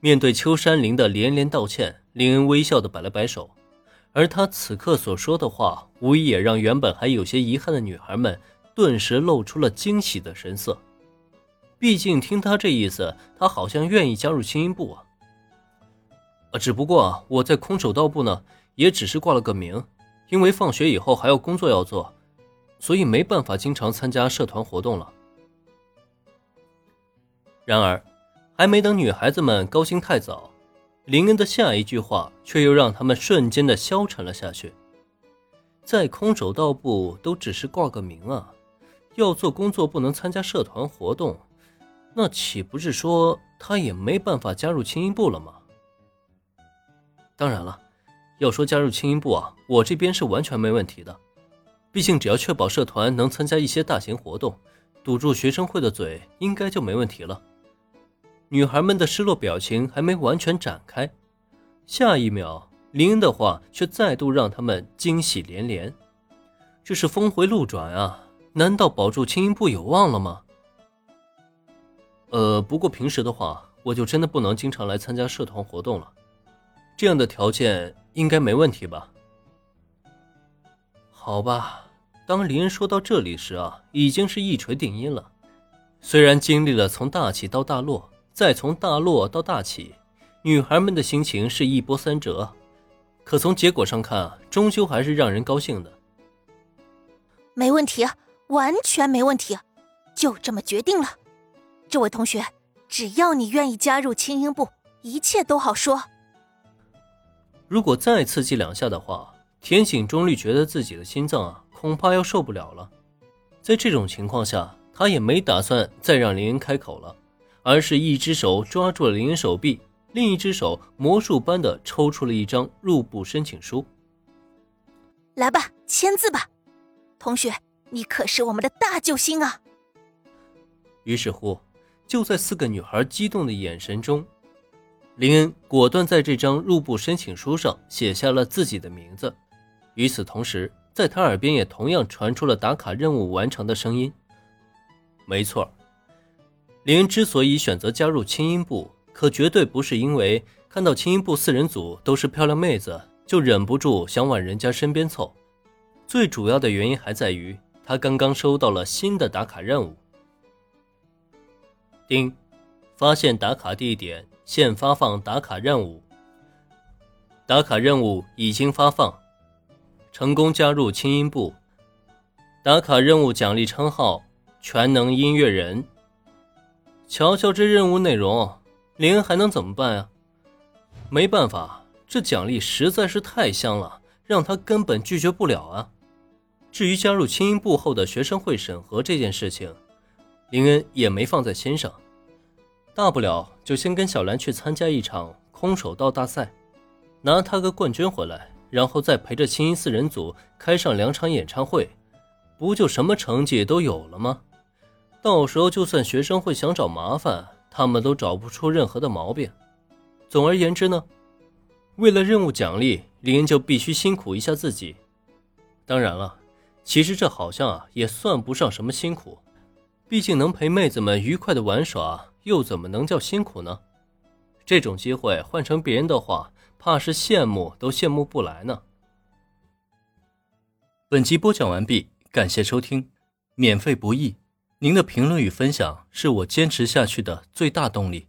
面对秋山林的连连道歉，林恩微笑的摆了摆手，而他此刻所说的话，无疑也让原本还有些遗憾的女孩们顿时露出了惊喜的神色。毕竟听他这意思，他好像愿意加入青音部啊。啊，只不过我在空手道部呢，也只是挂了个名，因为放学以后还要工作要做，所以没办法经常参加社团活动了。然而。还没等女孩子们高兴太早，林恩的下一句话却又让他们瞬间的消沉了下去。在空手道部都只是挂个名啊，要做工作不能参加社团活动，那岂不是说他也没办法加入青音部了吗？当然了，要说加入青音部啊，我这边是完全没问题的，毕竟只要确保社团能参加一些大型活动，堵住学生会的嘴，应该就没问题了。女孩们的失落表情还没完全展开，下一秒，林恩的话却再度让他们惊喜连连。这是峰回路转啊！难道保住青音部有望了吗？呃，不过平时的话，我就真的不能经常来参加社团活动了。这样的条件应该没问题吧？好吧，当林恩说到这里时啊，已经是一锤定音了。虽然经历了从大起到大落。再从大落到大起，女孩们的心情是一波三折，可从结果上看，终究还是让人高兴的。没问题，完全没问题，就这么决定了。这位同学，只要你愿意加入青音部，一切都好说。如果再刺激两下的话，田井中律觉得自己的心脏啊，恐怕要受不了了。在这种情况下，他也没打算再让林恩开口了。而是一只手抓住了林恩手臂，另一只手魔术般的抽出了一张入部申请书。来吧，签字吧，同学，你可是我们的大救星啊！于是乎，就在四个女孩激动的眼神中，林恩果断在这张入部申请书上写下了自己的名字。与此同时，在他耳边也同样传出了打卡任务完成的声音。没错。林恩之所以选择加入青音部，可绝对不是因为看到青音部四人组都是漂亮妹子，就忍不住想往人家身边凑。最主要的原因还在于他刚刚收到了新的打卡任务。丁，发现打卡地点，现发放打卡任务。打卡任务已经发放，成功加入青音部。打卡任务奖励称号：全能音乐人。瞧瞧这任务内容，林恩还能怎么办呀？没办法，这奖励实在是太香了，让他根本拒绝不了啊。至于加入青音部后的学生会审核这件事情，林恩也没放在心上，大不了就先跟小兰去参加一场空手道大赛，拿他个冠军回来，然后再陪着青音四人组开上两场演唱会，不就什么成绩都有了吗？到时候就算学生会想找麻烦，他们都找不出任何的毛病。总而言之呢，为了任务奖励，林恩就必须辛苦一下自己。当然了，其实这好像啊也算不上什么辛苦，毕竟能陪妹子们愉快的玩耍，又怎么能叫辛苦呢？这种机会换成别人的话，怕是羡慕都羡慕不来呢。本集播讲完毕，感谢收听，免费不易。您的评论与分享是我坚持下去的最大动力。